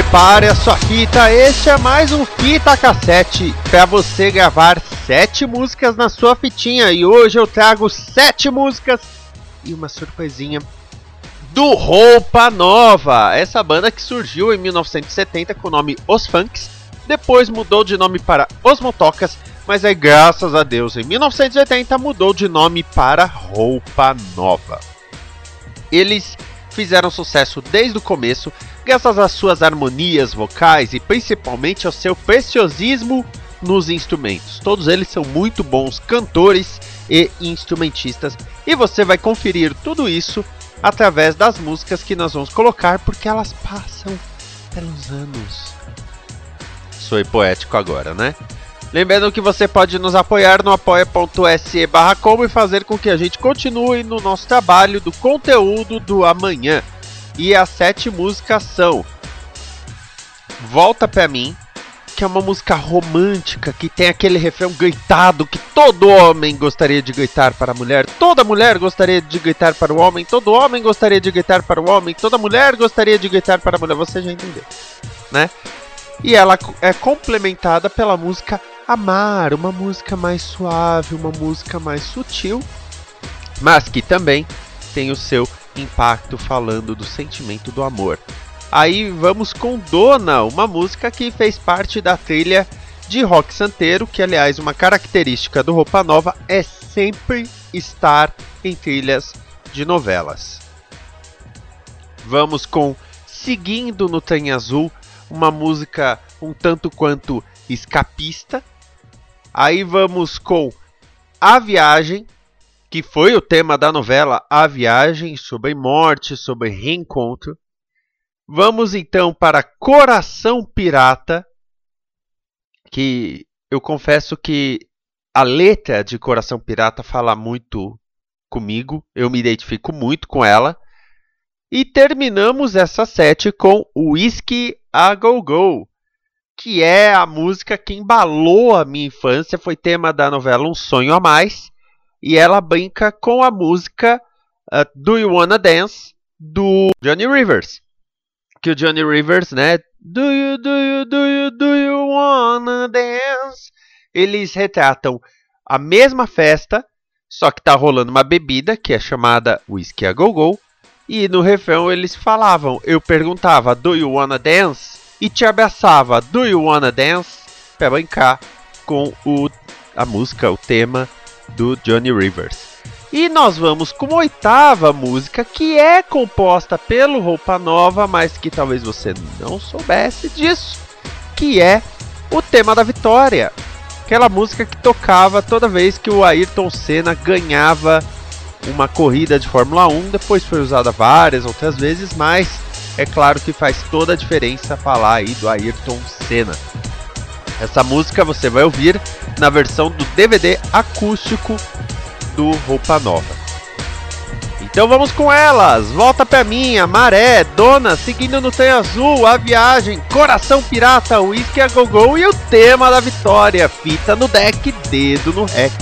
Prepare a sua fita, este é mais um Fita Cassete para você gravar sete músicas na sua fitinha. E hoje eu trago sete músicas e uma surpresinha do Roupa Nova, essa banda que surgiu em 1970 com o nome Os Funks, depois mudou de nome para Os Motocas, mas aí graças a Deus em 1980 mudou de nome para Roupa Nova. Eles fizeram sucesso desde o começo, graças às suas harmonias vocais e principalmente ao seu preciosismo nos instrumentos. Todos eles são muito bons cantores e instrumentistas, e você vai conferir tudo isso através das músicas que nós vamos colocar, porque elas passam pelos anos. Sou poético agora, né? Lembrando que você pode nos apoiar no apoia.se barra e fazer com que a gente continue no nosso trabalho do conteúdo do amanhã. E as sete músicas são Volta Pra Mim, que é uma música romântica, que tem aquele refrão gritado que todo homem gostaria de gritar para a mulher, toda mulher gostaria de gritar para o homem, todo homem gostaria de gritar para o homem, toda mulher gostaria de gritar para a mulher, você já entendeu, né? E ela é complementada pela música Amar, uma música mais suave, uma música mais sutil, mas que também tem o seu impacto falando do sentimento do amor. Aí vamos com Dona, uma música que fez parte da trilha de rock santeiro, que aliás uma característica do Roupa Nova é sempre estar em trilhas de novelas. Vamos com Seguindo no Trem Azul, uma música um tanto quanto escapista, Aí vamos com A Viagem, que foi o tema da novela A Viagem, sobre morte, sobre reencontro. Vamos então para Coração Pirata, que eu confesso que a letra de Coração Pirata fala muito comigo, eu me identifico muito com ela. E terminamos essa sete com Whisky a Go Go, que é a música que embalou a minha infância, foi tema da novela Um Sonho a Mais, e ela brinca com a música uh, Do You Wanna Dance do Johnny Rivers. Que o Johnny Rivers, né, Do you do you do you do you wanna dance? Eles retratam a mesma festa, só que tá rolando uma bebida que é chamada Whisky a Go Go, e no refrão eles falavam, eu perguntava, Do you wanna dance? E te abraçava Do You Wanna Dance para brincar com o, a música, o tema do Johnny Rivers. E nós vamos com a oitava música que é composta pelo Roupa Nova, mas que talvez você não soubesse disso, que é o tema da vitória. Aquela música que tocava toda vez que o Ayrton Senna ganhava uma corrida de Fórmula 1, depois foi usada várias outras vezes, mas é claro que faz toda a diferença falar aí do Ayrton Senna. Essa música você vai ouvir na versão do DVD acústico do Roupa Nova. Então vamos com elas! Volta pra mim, Maré, Dona, Seguindo no Trem Azul, A Viagem, Coração Pirata, Whisky a Gogô e o tema da vitória, fita no deck, dedo no rec.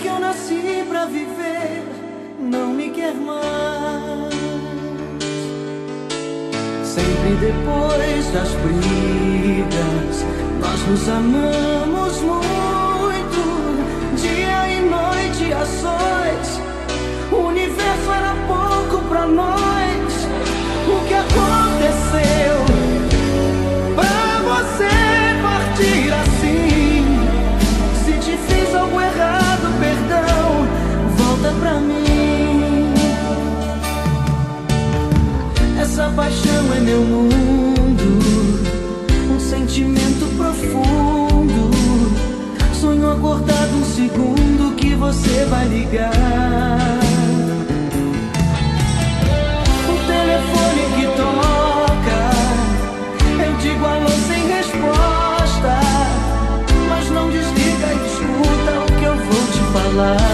que eu nasci pra viver não me quer mais. Sempre depois das brigas, nós nos amamos muito, dia e noite a sós. A paixão é meu mundo, um sentimento profundo. Sonho acordado um segundo que você vai ligar. O telefone que toca, eu digo alô sem resposta, mas não desliga, escuta o que eu vou te falar.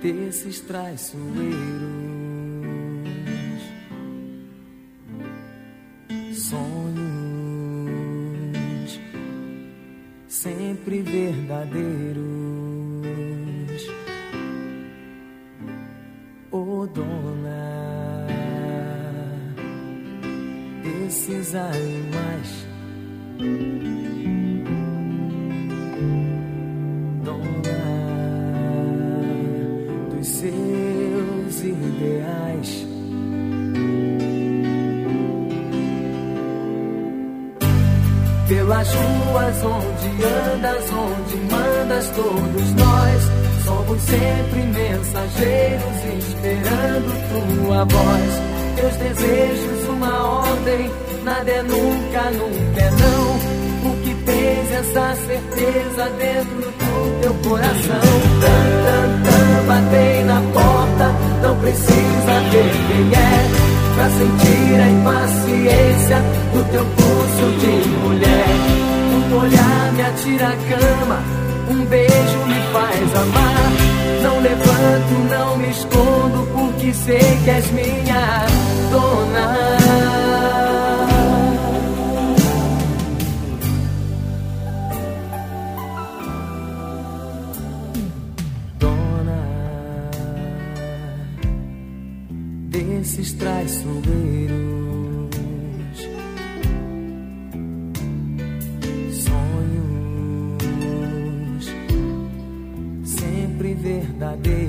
desses traiçoeiros. minha voz, teus desejos, uma ordem. Nada é nunca, nunca é não. O que tens essa certeza dentro do teu coração? Tan, tan, tan, batei na porta, não precisa ver quem é. Pra sentir a impaciência do teu pulso de mulher. Um olhar me atira a cama. Um beijo me faz amar. Não levanto, não me escondo que sei que és minha dona. Dona desses traiçoeiros, sonhos sempre verdadeiros.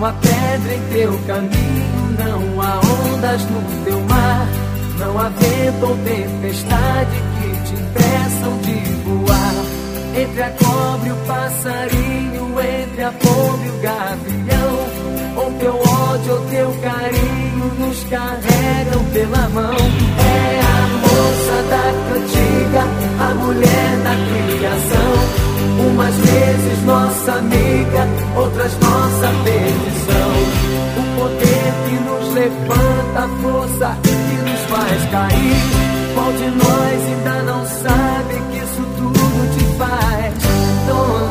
Há pedra em teu caminho, não há ondas no teu mar. Não há vento ou tempestade que te impeçam de voar. Entre a cobra e o passarinho, entre a pomba e o gavião. Ou teu ódio ou teu carinho nos carregam pela mão. É a moça da cantiga, a mulher da criação. Umas vezes nossa amiga, outras nossa perdição. O poder que nos levanta, a força que nos faz cair. Qual de nós ainda não sabe que isso tudo te faz dona?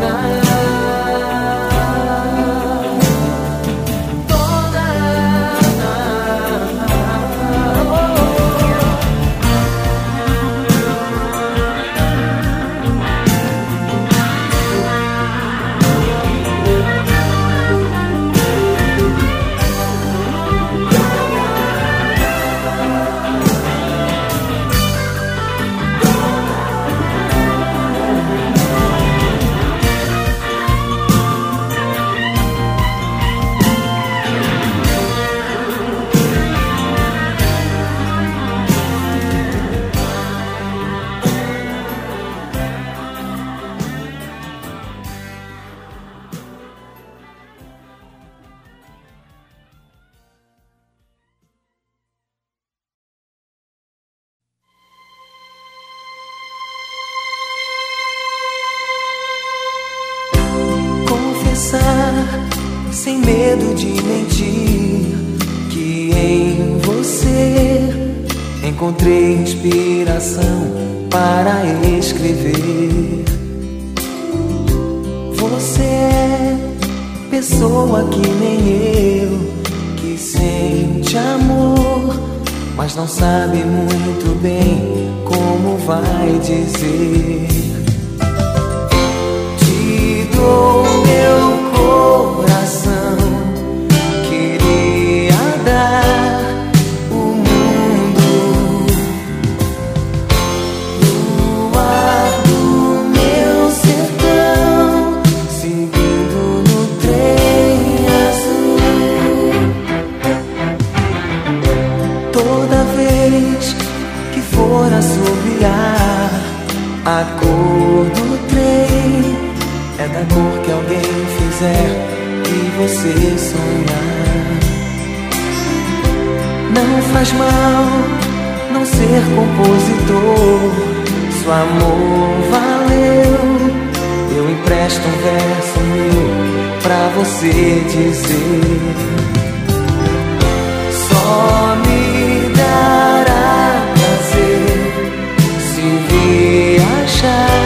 Encontrei inspiração para escrever. Você é pessoa que nem eu, que sente amor, mas não sabe muito bem como vai dizer. Te dou meu sonhar. Não faz mal não ser compositor, se o amor valeu. Eu empresto um verso meu pra você dizer. Só me dará prazer se viajar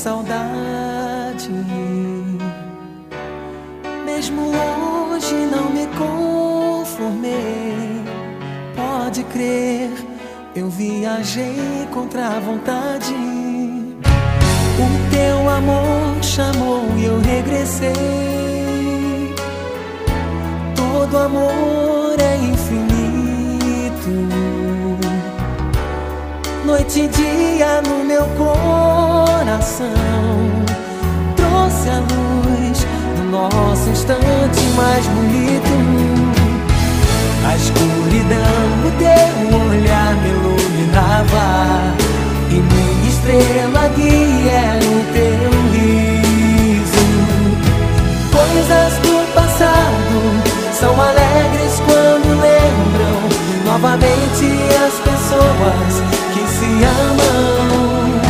saudade. Mesmo hoje não me conformei. Pode crer, eu viajei contra a vontade. O teu amor chamou e eu regressei. Todo amor é infinito. Noite e dia no meu coração. Trouxe a luz do nosso instante mais bonito. A escuridão do teu olhar me iluminava. E minha estrela guia era o teu riso. Coisas do passado são alegres quando lembram novamente as pessoas que se amam.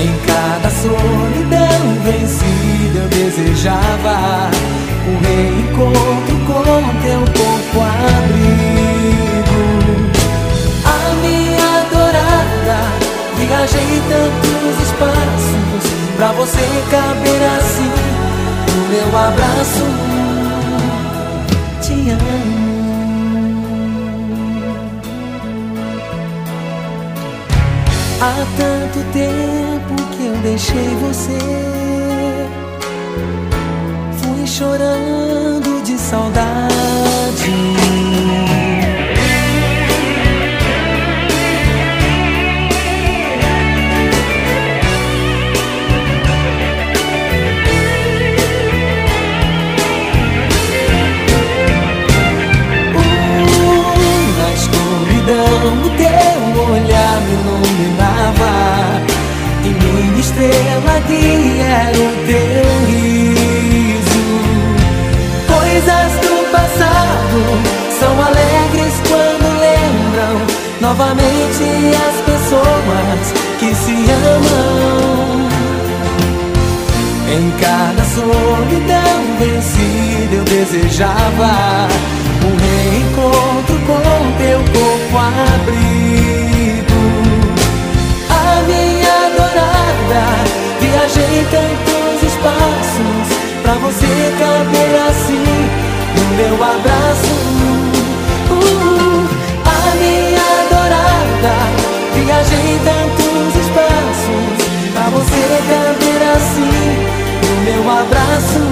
Em cada solidão vencida eu desejava um reencontro com teu corpo abrigo. Há tanto tempo que eu deixei você. Fui chorando de saudade. Novamente as pessoas que se amam em cada solidão vencida eu desejava um reencontro com teu corpo abrigo. A minha adorada, viajei tantos espaços pra você caber assim no meu abraço. Caber assim no meu abraço.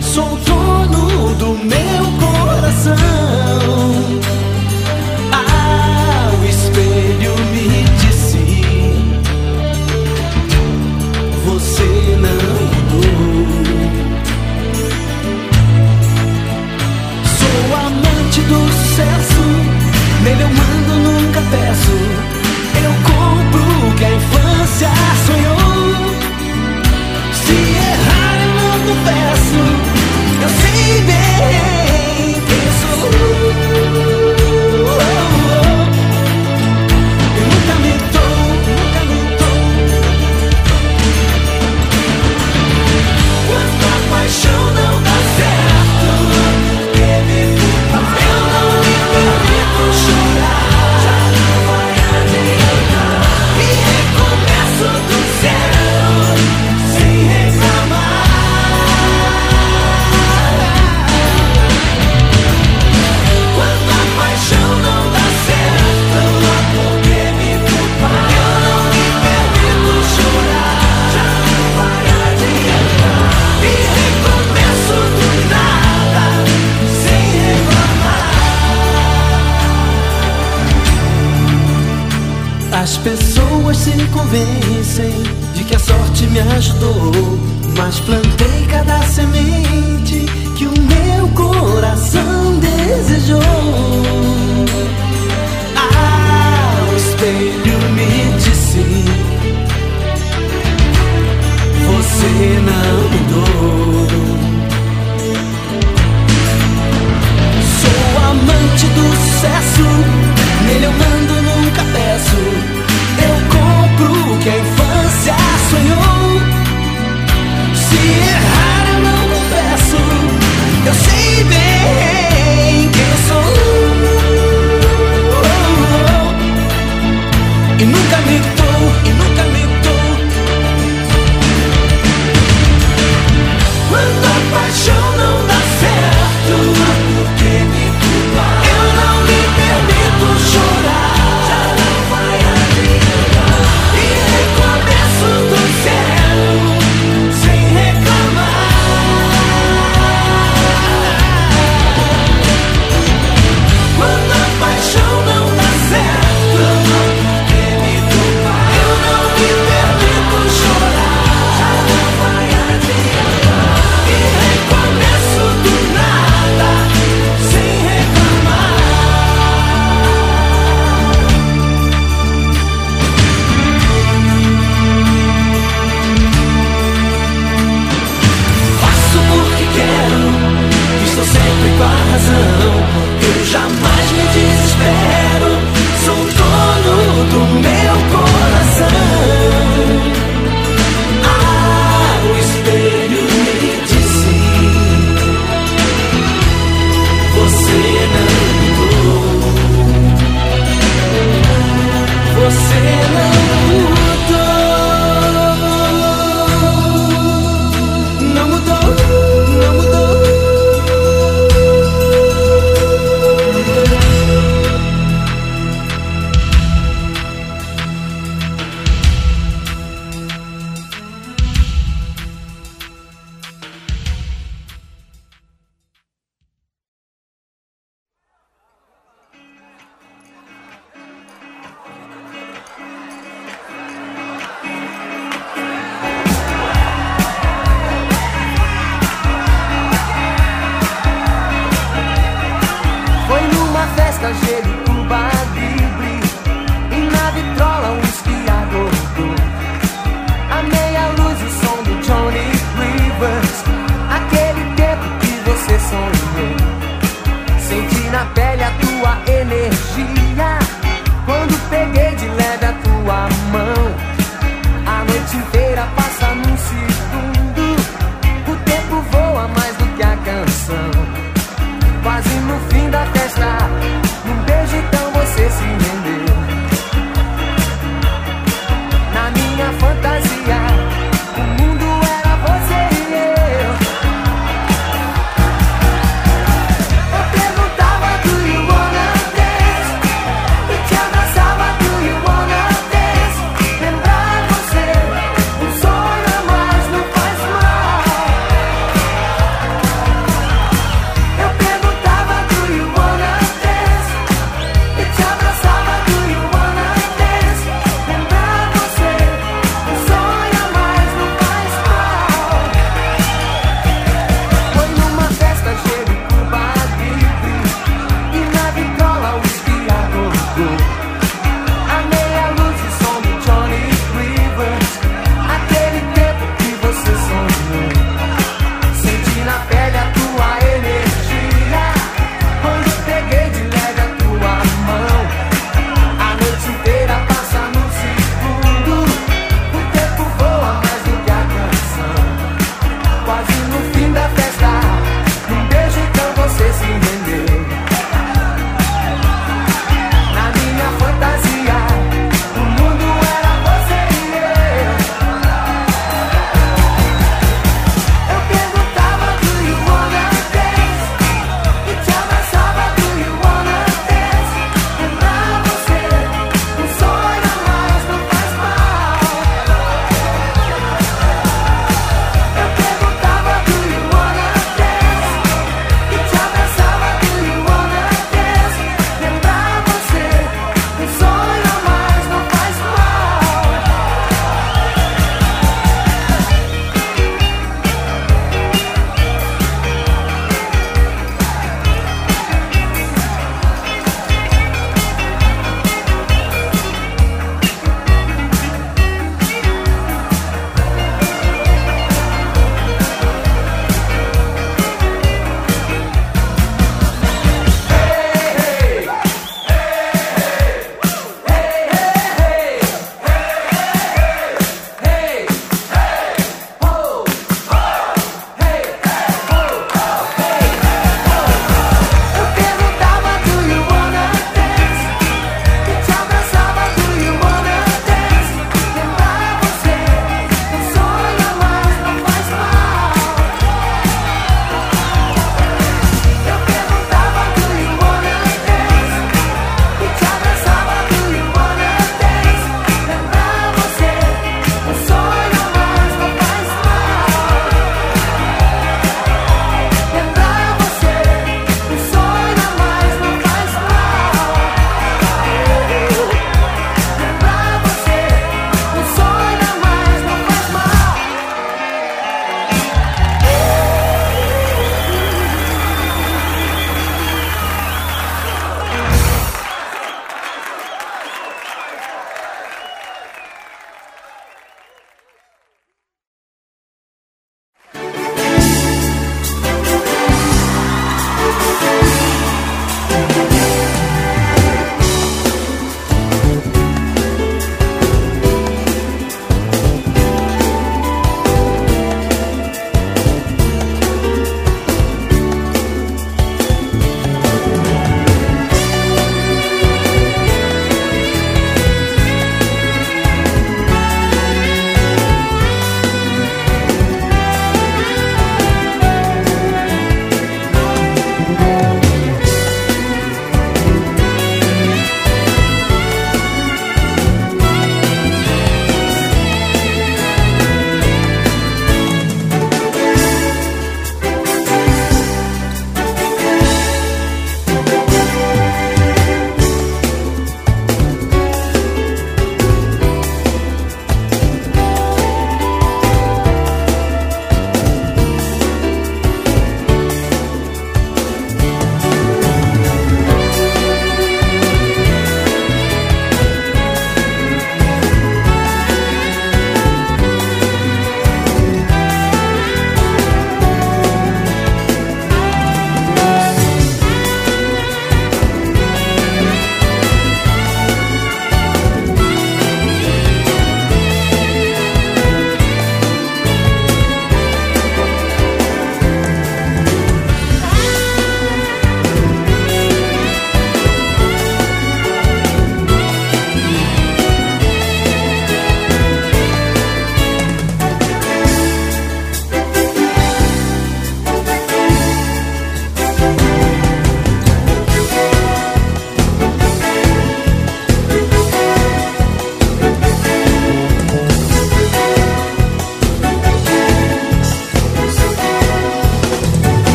sou dono do meu coração. Ah, o espelho me disse: Você não mudou. Sou amante do sucesso, nele eu mando, nunca peço. Eu compro o que a infância sonhou. Mudou. Sou amante do sucesso,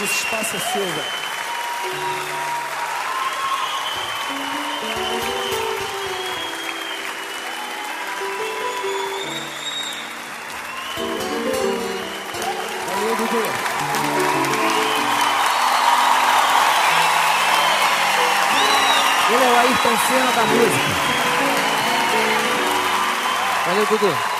Hoje esse espaço é seu, velho. Ele é o Ayrton Senna da música. Valeu, Dudu.